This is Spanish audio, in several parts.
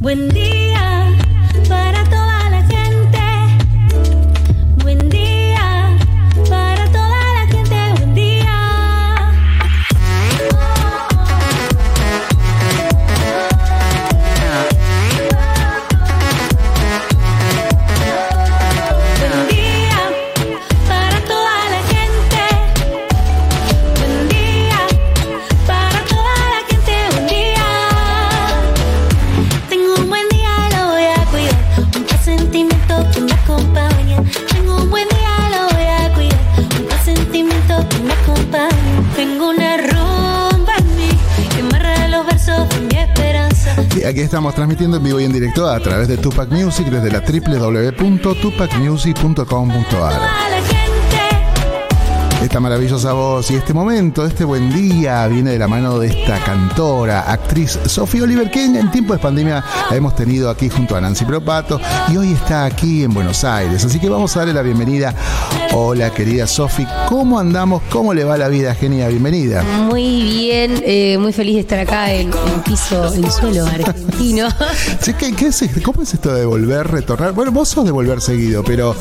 Buen día aquí estamos transmitiendo en vivo y en directo a través de Tupac Music desde la www.tupacmusic.com.ar. Esta maravillosa voz y este momento, este buen día, viene de la mano de esta cantora, actriz Sofía Oliver, que en, en tiempo de pandemia la hemos tenido aquí junto a Nancy Propato y hoy está aquí en Buenos Aires. Así que vamos a darle la bienvenida. Hola, querida Sofi, ¿cómo andamos? ¿Cómo le va la vida, genia? Bienvenida. Muy bien, eh, muy feliz de estar acá en, en piso, en suelo argentino. Sí, ¿qué, qué es, ¿Cómo es esto de volver, retornar? Bueno, vos sos de volver seguido, pero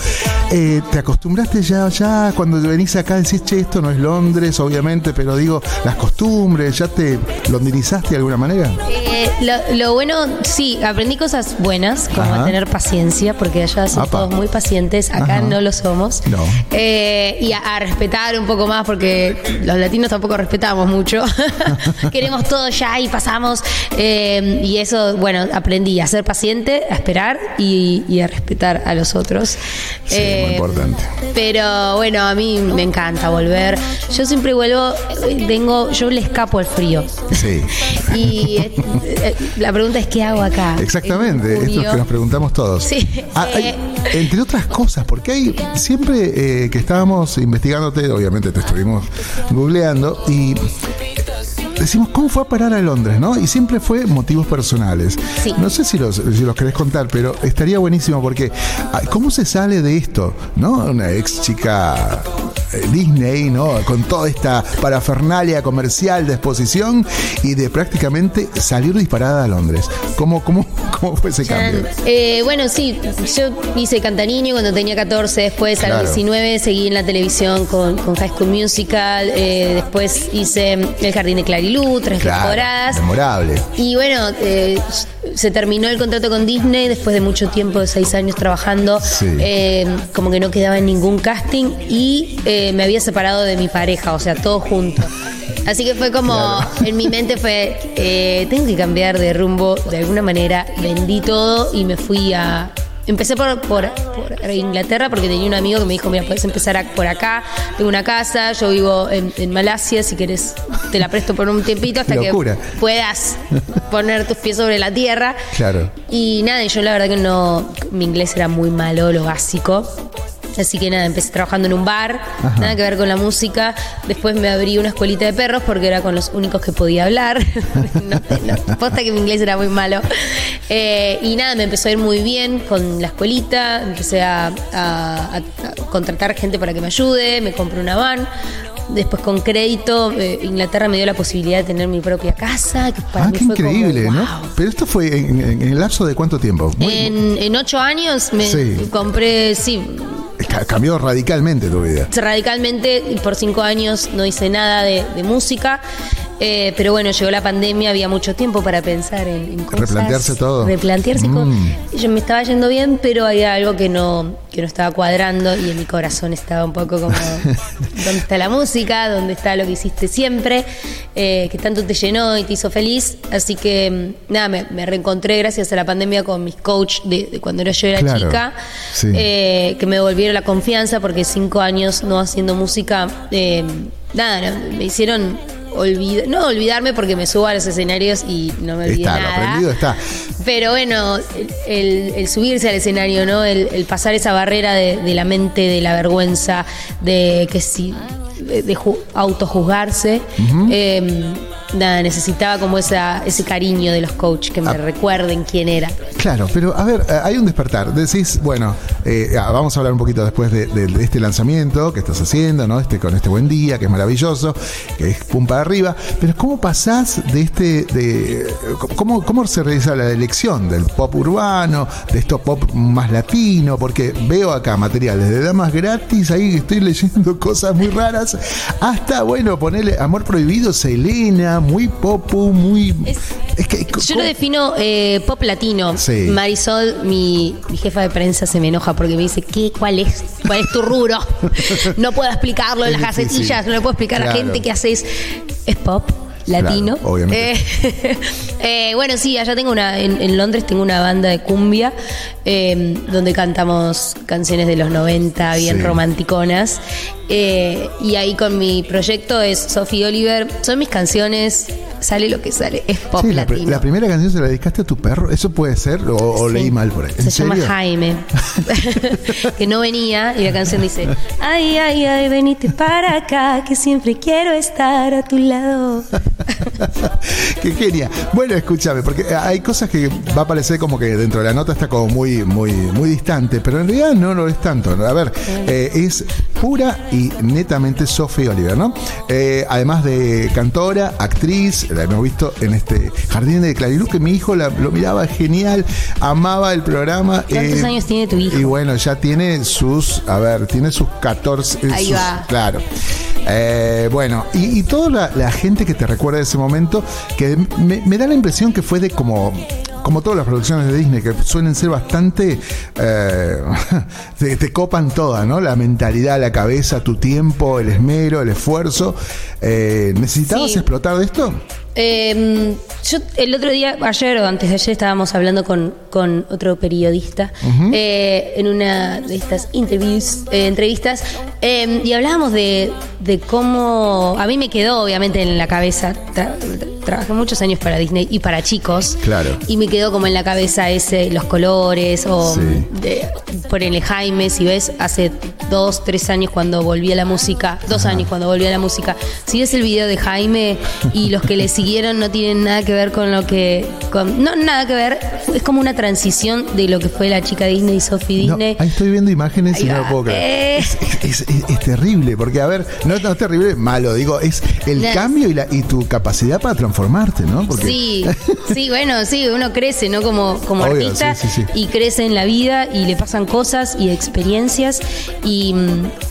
eh, ¿te acostumbraste ya, ya cuando venís acá decís, che, esto no es Londres, obviamente, pero digo, las costumbres, ¿ya te londinizaste de alguna manera? Eh, lo, lo bueno, sí, aprendí cosas buenas, como Ajá. tener paciencia, porque allá son Apa. todos muy pacientes, acá Ajá. no lo somos. No. Eh, y a, a respetar un poco más, porque los latinos tampoco respetamos mucho. Queremos todo ya y pasamos. eh, y eso, bueno, aprendí a ser paciente, a esperar y, y a respetar a los otros. Sí, muy importante. Pero bueno, a mí me encanta volver. Yo siempre vuelvo, eh, vengo, yo le escapo al frío. Sí. Y eh, eh, la pregunta es ¿qué hago acá? Exactamente, En esto junio. que nos preguntamos todos. Sí. Ah, hay- entre otras cosas, porque hay siempre eh, que estábamos investigándote, obviamente te estuvimos googleando y decimos cómo fue a parar a Londres, ¿no? Y siempre fue motivos personales. Sí. No sé si los, si los querés contar, pero estaría buenísimo porque ah, ¿cómo se sale de esto? ¿No? Una ex chica Disney, ¿no? Con toda esta parafernalia comercial de exposición y de prácticamente salir disparada a Londres. ¿Cómo, cómo, cómo fue ese cambio? Eh, bueno, sí, yo hice Cantaniño cuando tenía 14, después a Claro. los 19 seguí en la televisión con, con High School Musical, eh, después hice El Jardín de Clarilú, tres temporadas. memorable. Y bueno, eh, se terminó el contrato con Disney después de mucho tiempo, de seis años trabajando. Sí. Eh, como que no quedaba en ningún casting y me había separado de mi pareja, o sea, todo junto. Así que fue como, Claro. en mi mente fue, eh, tengo que cambiar de rumbo de alguna manera. Vendí todo y me fui a... Empecé por, por, por Inglaterra porque tenía un amigo que me dijo, mira, puedes empezar a- por acá, tengo una casa, yo vivo en, en Malasia, si querés te la presto por un tiempito hasta Locura. que puedas poner tus pies sobre la tierra. Claro. Y nada, y yo la verdad que no, mi inglés era muy malo, lo básico. Así que nada, empecé trabajando en un bar, Ajá. nada que ver con la música. Después me abrí una escuelita de perros porque era con los únicos que podía hablar. no, no, posta que mi inglés era muy malo. Eh, y nada, me empezó a ir muy bien con la escuelita. Empecé a, a- a- a contratar gente para que me ayude. Me compré una van. Después con crédito, eh, Inglaterra me dio la posibilidad de tener mi propia casa. Que para Ah, mí qué fue como, increíble, ¿no? wow. Pero esto fue en, en- en el lapso de cuánto tiempo? Muy- En, en ocho años me Sí. compré, sí, ca- cambió radicalmente tu vida. radicalmente por cinco años no hice nada de, de música. Eh, pero bueno, llegó la pandemia, había mucho tiempo para pensar en, en cosas. Replantearse todo. Replantearse Mm. Yo me estaba yendo bien, pero había algo que no, que no estaba cuadrando y en mi corazón estaba un poco como, ¿dónde está la música? ¿Dónde está lo que hiciste siempre? Eh, que tanto te llenó y te hizo feliz. Así que, mm, nada, me, me reencontré gracias a la pandemia con mis coach de, de cuando yo era Claro. chica. Sí. Eh, que me devolvieron la confianza porque cinco años no haciendo música, eh, nada, no, me hicieron no olvidarme porque me subo a los escenarios y no me olvidé Está, lo nada. aprendido está. Pero bueno, el, subirse al escenario, ¿no? El, el pasar esa barrera de, de la mente, de la vergüenza, de que si de, de ju- autojuzgarse, eh, nada, necesitaba como esa, ese cariño de los coaches que me Ah. recuerden quién era. Claro, pero a ver, eh, hay un despertar. Decís, bueno, eh, ah, vamos a hablar un poquito después de, de- de este lanzamiento que estás haciendo, ¿no? Este con este buen día, que es maravilloso, que es pum para arriba. Pero ¿cómo pasás de este, de cómo, cómo se realiza la elección del pop urbano, de esto pop más latino? Porque veo acá materiales de damas gratis, ahí estoy leyendo cosas muy raras, hasta bueno, ponerle amor prohibido, Selena, muy popu, muy. Es- que, Yo ¿cómo- lo defino eh, pop latino. Sí. Marisol, mi, mi jefa de prensa, se me enoja porque me dice, ¿qué? ¿Cuál es? ¿Cuál es tu rubro? No puedo explicarlo en Es las difícil. gacetillas, no le puedo explicar a la gente qué haces. Es pop latino. Claro, obviamente. Eh, eh, bueno, sí, allá tengo una, en, en Londres tengo una banda de cumbia eh, donde cantamos canciones de los 90 bien Sí. romanticonas. Eh, y ahí con mi proyecto es Sophie Oliver. Son mis canciones, sale lo que sale, es pop Sí, la, pri- latino. la primera canción se la dedicaste a tu perro, ¿eso puede ser? ¿O, o Sí. leí mal por ahí? ¿En Se llama? Jaime. que no venía y la canción dice: Ay, ay, ay, venite para acá, que siempre quiero estar a tu lado. Qué genia. Bueno, escúchame, porque hay cosas que va a parecer como que dentro de la nota está como muy, muy, muy distante, pero en realidad no lo es tanto. A ver, eh, es pura y netamente Sophie Oliver, ¿no? Eh, además de cantora, actriz, la hemos visto en este Jardín de Clariluz, que mi hijo la- lo miraba genial, amaba el programa. ¿Cuántos eh, años tiene tu hijo? Y bueno, ya tiene sus, a ver, tiene sus 14. Ahí sus- va. Claro. Eh, bueno, y, y toda la, la gente que te recuerda de ese momento, que me, me da la impresión que fue de como. Como todas las producciones de Disney, que suelen ser bastante. eh, te, te copan todas, ¿no? La mentalidad, la cabeza, tu tiempo, el esmero, el esfuerzo. Eh, ¿Necesitabas Sí. explotar de esto? Eh, yo el otro día, ayer o antes de ayer, estábamos hablando con, con otro periodista eh, en una de estas interviews, eh, entrevistas eh, y hablábamos de, de cómo a mí me quedó obviamente en la cabeza. tra- trabajé muchos años para Disney y para chicos. Claro. Y me quedó como en la cabeza ese, los colores o Sí. de, ponele Jaime, si ves, hace dos, tres años cuando volví a la música, dos años cuando volví a la música, si ves el video de Jaime y los que le siguieron no tienen nada que ver con lo que, con, no, nada que ver, es como una transición de lo que fue la chica Disney, Sophie No, Disney. ahí estoy viendo imágenes y no lo puedo creer. Eh. Es, es- es- es terrible, porque a ver, no, no es terrible, malo, digo, es el No. cambio y, la, y tu capacidad para transformarte, ¿no? Porque, Sí, sí, bueno, sí, uno crece, ¿no? Como, como Obvio, artista sí, sí, sí. y crece en la vida y le pasan cosas y experiencias y,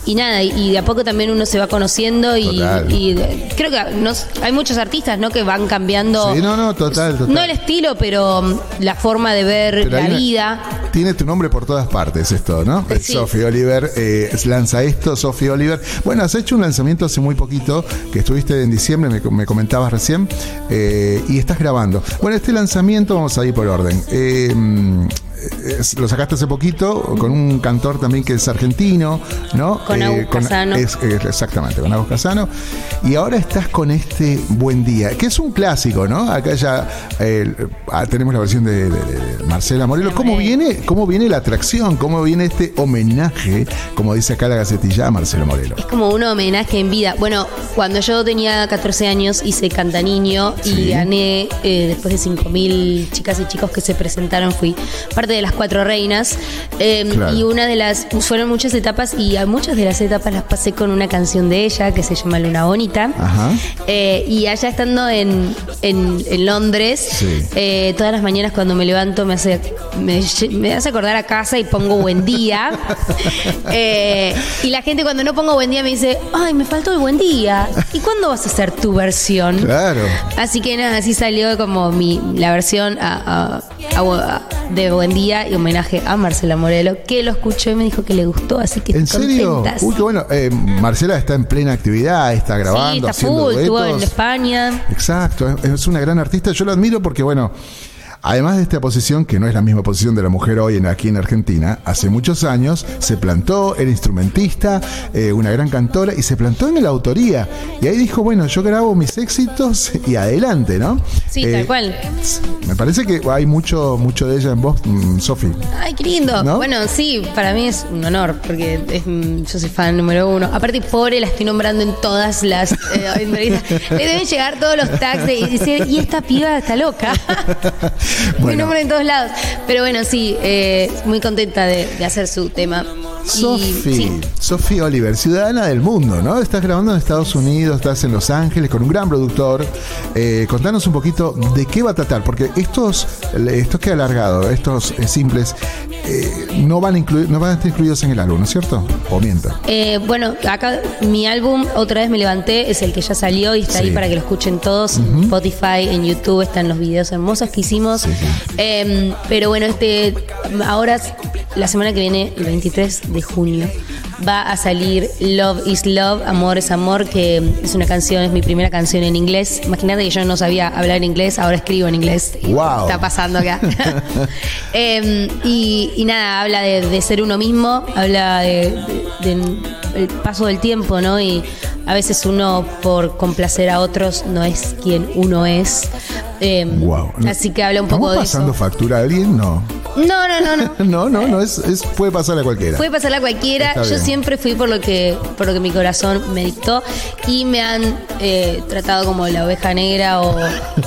y nada, y, y de a poco también uno se va conociendo y, y creo que nos- hay muchos artistas, ¿no? Que van cambiando. Sí, no, no, total, total. No el estilo, pero mm, la forma de ver Pero la una- vida. Tiene tu nombre por todas partes esto, ¿no? Sí. Sophie Oliver eh, lanza esto, Sophie Oliver. Bueno, has hecho un lanzamiento hace muy poquito, que estuviste en diciembre, me, me comentabas recién, eh, y estás grabando. Bueno, este lanzamiento, vamos a ir por orden. Eh, es- lo sacaste hace poquito con un cantor también que es argentino, ¿no? Con Agus Casano. es- es- exactamente, con Agus Casano. Y ahora estás con este Buen Día, que es un clásico, ¿no? Acá ya eh, ah, tenemos la versión de, de- de Marcela Morelo. ¿Cómo viene, ¿Cómo viene la atracción? ¿Cómo viene este homenaje, como dice acá la gacetilla, a Marcelo Morelo? Es como un homenaje en vida. Bueno, cuando yo tenía 14 años hice Canta Niño y Sí. gané, eh, después de 5.000 chicas y chicos que se presentaron, fui parte de las cuatro reinas. Eh, Claro. Y una de las, fueron muchas etapas y a muchas de las etapas las pasé con una canción de ella que se llama Luna Bonita. Ajá. Eh, y allá estando en, en- en Londres, Sí. eh, todas las mañanas cuando me levanto me hace, me, me hace acordar a casa y pongo buen día. Eh, y la gente cuando no pongo buen día me dice, ay, me faltó el buen día. ¿Y cuándo vas a hacer tu versión? Claro. Así que nada, así salió como mi, la versión a- a- a- a- de Buen Día y homenaje a Marcela Morelo, que lo escuchó y me dijo que le gustó, así que ¿En estoy serio? contenta. Uy, qué bueno. Eh, Marcela está en plena actividad, está sí, grabando, está haciendo full, estuvo en. España. Exacto, es- es una gran artista. Yo lo admiro porque, bueno, Además de esta posición, que no es la misma posición de la mujer hoy en, aquí en Argentina, hace muchos años se plantó, era instrumentista, eh, una gran cantora, y se plantó en la autoría. Y ahí dijo, bueno, yo grabo mis éxitos y adelante, ¿no? Sí, Eh, tal cual. Me parece que hay mucho, mucho de ella en vos, mm, Sofi. Ay, qué lindo. ¿No? Bueno, sí, para mí es un honor, porque es, mm, yo soy fan número uno. Aparte, pobre, la estoy nombrando en todas las eh, entrevistas. Le deben llegar todos los tags de- y decir, y esta piba está loca. Mi Bueno. nombre en todos lados. Pero bueno, sí, eh, muy contenta de, de hacer su tema. Sofi, sí. Oliver, ciudadana del mundo, ¿no? Estás grabando en Estados Unidos, estás en Los Ángeles con un gran productor. Eh, contanos un poquito de qué va a tratar, porque estos, estos que he alargado, estos eh, simples, eh, no van a incluir, no van a estar incluidos en el álbum, ¿no es cierto? O miento. Bueno, acá mi álbum, otra vez me levanté, es el que ya salió y está Sí. ahí para que lo escuchen todos. Spotify, en YouTube están los videos hermosos que hicimos. Sí, sí. Eh, pero bueno, este ahora, la semana que viene, el 23 de junio, va a salir Love is Love, Amor es Amor, que es una canción, es mi primera canción en inglés. Imagínate que yo no sabía hablar inglés, ahora escribo en inglés. Y Wow. Está pasando acá. Eh, y, y nada, habla de, de ser uno mismo, habla de, de- de el paso del tiempo, ¿no? Y a veces uno, por complacer a otros, no es quien uno es. Eh, Wow. Así que habla un poco ¿Estamos de pasando eso. factura a alguien? No. No, no, no, no. No, no, no, es, es- puede pasar a cualquiera. Puede pasarle a cualquiera. Está Yo bien. siempre fui por lo que por lo que mi corazón me dictó y me han eh, tratado como la oveja negra o,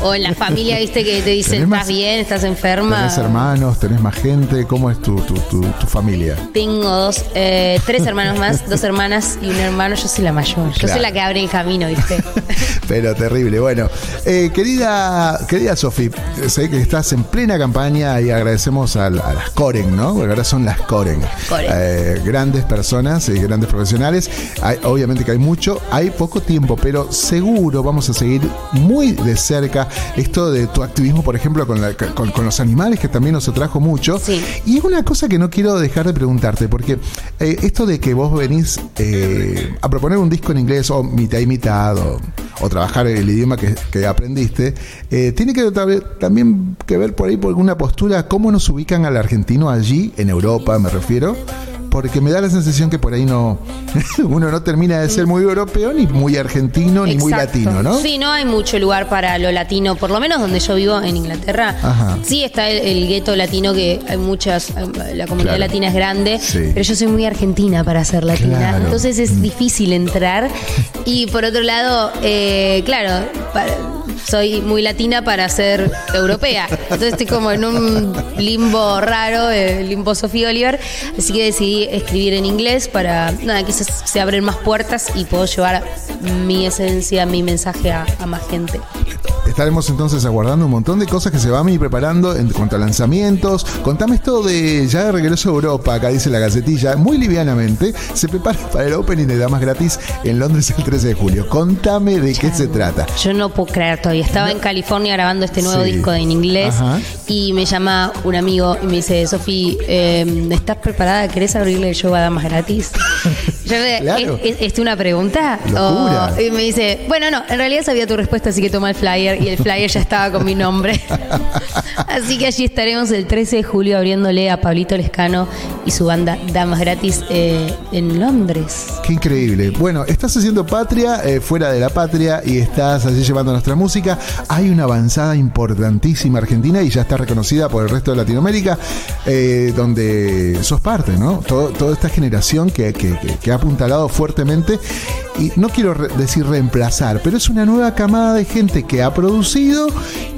o en la familia, viste, que te dicen ¿Tenés más- estás bien, estás enferma. ¿Tenés hermanos? ¿Tenés más gente? ¿Cómo es tu, tu, tu, tu familia? Tengo dos, eh, tres hermanos más, dos hermanas y un hermano. Yo soy la mayor. Yo Claro. soy la que abre el camino, ¿viste? Pero terrible. Bueno, eh, querida, querida Sofi, sé que estás en plena campaña y agradecemos a las Coren, ¿no? Porque ahora son las Coren. Coren. Eh, grandes personas y grandes profesionales. Hay- obviamente que hay mucho, hay poco tiempo, pero seguro vamos a seguir muy de cerca esto de tu activismo, por ejemplo, con, la- con- con los animales, que también nos atrajo mucho. Sí. Y es una cosa que no quiero dejar de preguntarte, porque eh, esto de que vos venís eh, a proponer un disco en inglés o mitad y mitad o, o trabajar el idioma que, que aprendiste, eh, tiene que también que ver por ahí por alguna postura, cómo nos ubican al argentino allí, en Europa me refiero. Porque me da la sensación que por ahí no uno no termina de ser muy europeo, ni muy argentino, ni muy latino, ¿no? Sí, no hay mucho lugar para lo latino, por lo menos donde yo vivo en Inglaterra. Ajá. Sí está el, el gueto latino, que hay muchas, la comunidad Claro. latina es grande, Sí. pero yo soy muy argentina para ser latina, Claro. Mm. entonces es difícil entrar. Y por otro lado, eh, claro, pa- soy muy latina para ser europea. Entonces estoy como en un limbo raro, el limbo Sofía Oliver. Así que decidí escribir en inglés para, nada, quizás se abren más puertas y puedo llevar mi esencia, mi mensaje a, a más gente. Estaremos entonces aguardando un montón de cosas que se van a ir preparando en cuanto a lanzamientos. Contame esto de ya de regreso a Europa, acá dice la gacetilla, muy livianamente, se prepara para el opening de Damas Gratis en Londres el 13 de julio. Contame de qué se trata. Yo no puedo creer todavía. Estaba en California grabando este nuevo Sí. disco en inglés Ajá. y me llama un amigo y me dice, Sofi, eh, ¿estás preparada? ¿Querés abrirle el show a Damas Gratis? Yo me, Claro. ¿es, es- es una pregunta? O- y me dice, bueno, no, en realidad sabía tu respuesta, así que toma el flyer y el flyer ya estaba con mi nombre. así que allí estaremos el 13 de julio abriéndole a Pablito Lescano y su banda Damas Gratis eh, en Londres. Qué increíble. Bueno, estás haciendo patria eh, fuera de la patria y estás allí llevando nuestra música. Hay una avanzada importantísima Argentina y ya está reconocida por el resto de Latinoamérica, eh, donde sos parte, ¿no? Todo- toda esta generación que, que- que- que ha apuntalado fuertemente y no quiero decir reemplazar, pero es una nueva camada de gente que ha producido,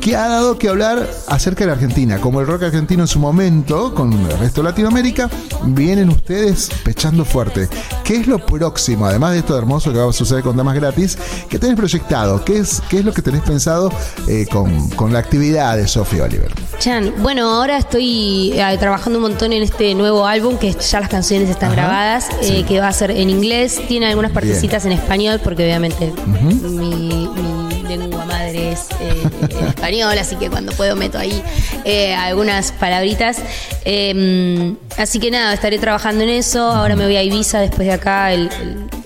que ha dado que hablar acerca de la Argentina. Como el rock argentino en su momento, con el resto de Latinoamérica, vienen ustedes pechando fuerte. ¿Qué es lo próximo, además de esto hermoso que va a suceder con Damas Gratis? ¿Qué tenés proyectado? ¿Qué es, qué es lo que tenés pensado eh, con, con la actividad de Sofía Oliver? Chan, bueno, ahora estoy eh, trabajando un montón en este nuevo álbum que ya las canciones están Ajá, grabadas, eh, que va a ser en inglés, tiene algunas partecitas en español porque obviamente mi, mi lengua madre es eh, español, así que cuando puedo meto ahí eh, algunas palabritas. Eh, así que nada, estaré trabajando en eso. Ahora me voy a Ibiza después de acá. El-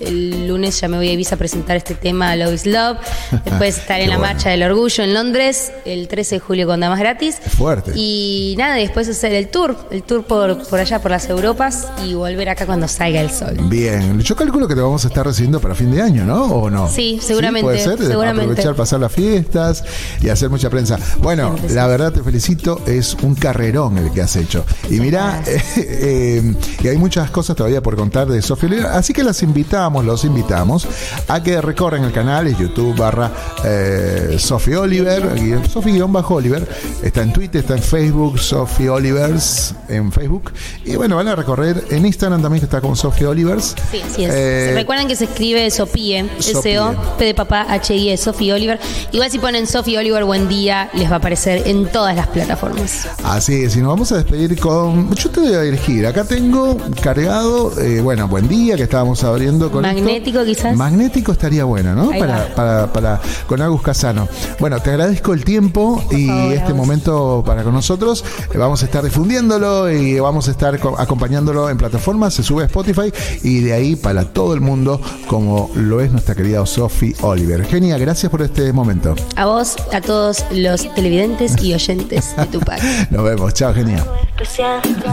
el lunes ya me voy a Ibiza a presentar este tema, Love is Love. Después estaré en la bueno. Marcha del Orgullo en Londres el 13 de julio con Damas Gratis. Fuerte. Y nada, después hacer el tour, el tour por, por allá, por las Europas y volver acá cuando salga el sol. Bien, yo calculo que te vamos a estar recibiendo para fin de año, ¿no? ¿O no? Sí, seguramente, ¿Puede ser? seguramente. Aprovechar, pasar las fiestas y hacer mucha prensa. Bueno, la verdad te felicito, es un carrerón el que has hecho. Y mira, eh, y hay muchas cosas todavía por contar de Sofía así que las invitamos, los invitamos a que recorren el canal, es YouTube barra eh, Sofía Oliver, Sofía-Oliver, está en Twitter, está en Facebook, Sofía Olivers en Facebook. Y bueno, van a recorrer en Instagram también que está como Sofía Olivers. Sí, así es. Eh, Recuerden que se escribe Sopie, Sopie. S-O, P de papá, H-I-E, Sophie Oliver. Igual si ponen Sophie Oliver Buen Día, les va a aparecer en todas las plataformas. Así es, y nos vamos a despedir con. Yo te voy a elegir. Acá tengo cargado, eh, bueno, buen día que estábamos abriendo con. Magnético, quizás. Magnético estaría bueno, ¿no? Para, para, para, con Agus Casano. Bueno, te agradezco el tiempo y favor, este Agus. momento para con nosotros. Eh, Vamos a estar difundiéndolo y vamos a estar co- acompañándolo en plataformas. Se sube a Spotify y de ahí para todo el mundo, como lo es nuestra querida Sophie Oliver. Genia, gracias por este momento. A vos, a todos los televidentes y oyentes de Tupac. Nos vemos. Chao, Genia.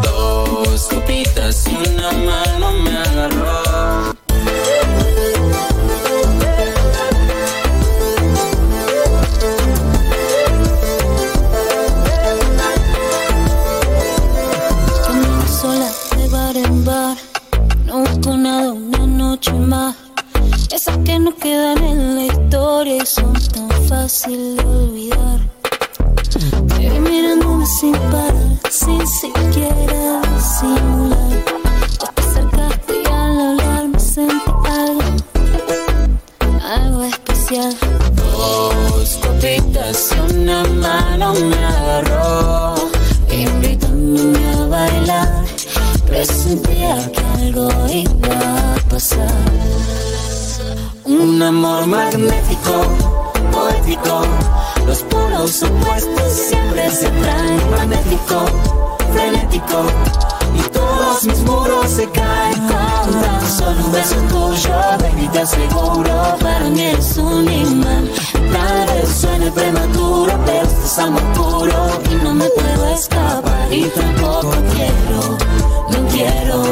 Dos copitas y una magnético, poético. Los polos opuestos siempre se traen. Magnético, frenético. Y todos mis muros se caen con tan solo un beso tuyo, baby, te aseguro. Para mí eres un imán. Tal vez suene prematuro, pero esto es puro. Y no me puedo escapar. Y tampoco quiero, no quiero,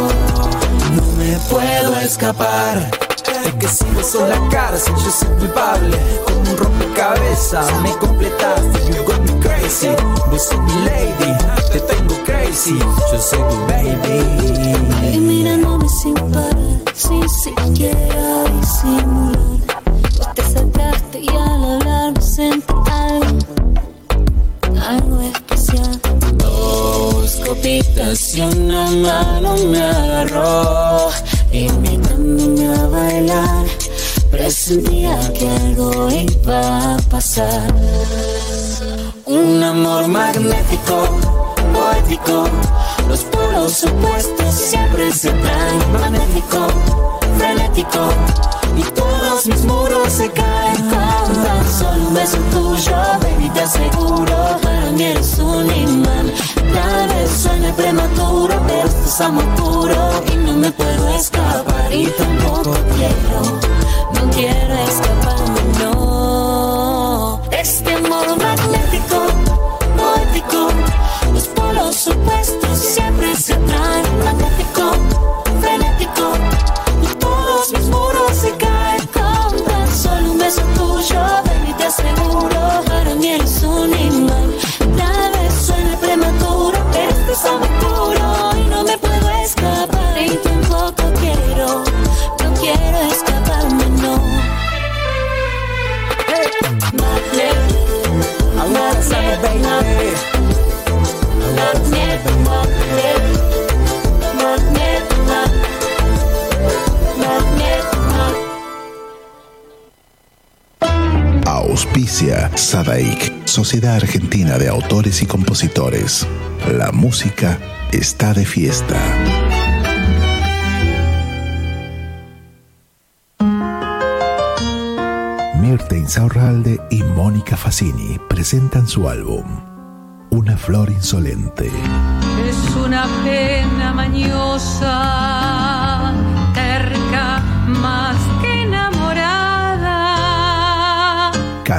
no me puedo escapar. Es que si beso la cárcel, yo soy culpable. Como un rompecabezas, me completaste. You got me crazy. Vos sos mi lady, te tengo crazy. Yo soy tu baby. Y mirándome sin parar, sin siquiera disimular. Vos te acercaste y al hablar me sentí algo, algo especial. Dos copitas y una mano me agarró, a bailar. Presentía que algo iba a pasar. Un amor magnético, poético. Los polos opuestos siempre se traen. Magnético, frenético. Y todos mis muros se caen solo un beso tuyo, baby, te aseguro. Para mí eres un imán. Tal vez suene prematuro, pero esto es amor puro. Y no me puedo escapar. Y tampoco quiero, no quiero escaparme, no. Sadaik, Sociedad Argentina de Autores y Compositores. La música está de fiesta. Mirta Insaurralde y Mónica Facini presentan su álbum una flor insolente. Es una pena mañosa,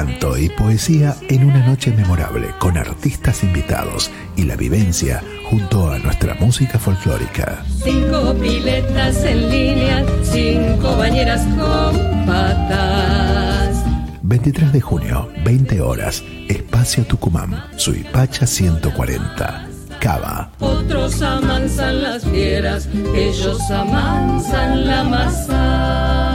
Canto y poesía en una noche memorable con artistas invitados y la vivencia junto a nuestra música folclórica. Cinco piletas en línea, cinco bañeras con patas. 23 de junio, 20 horas, Espacio Tucumán, Suipacha 140. Cava. Otros amansan las fieras, ellos amansan la masa.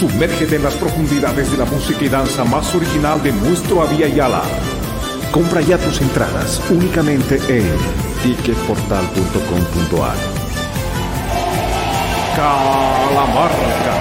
Sumérgete en las profundidades de la música y danza más original de nuestro Avia Yala. Compra ya tus entradas únicamente en ticketportal.com.ar. Calamarca.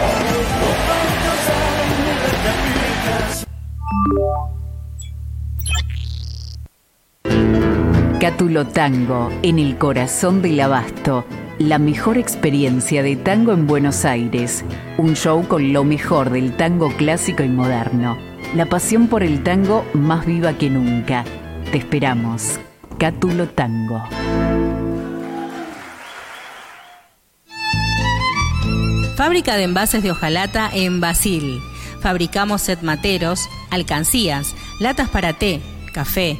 Cátulo Tango, en el corazón del abasto. La mejor experiencia de tango en Buenos Aires. Un show con lo mejor del tango clásico y moderno. La pasión por el tango más viva que nunca. Te esperamos. Cátulo Tango. Fábrica de envases de hojalata en Basil. Fabricamos set materos, alcancías, latas para té, café,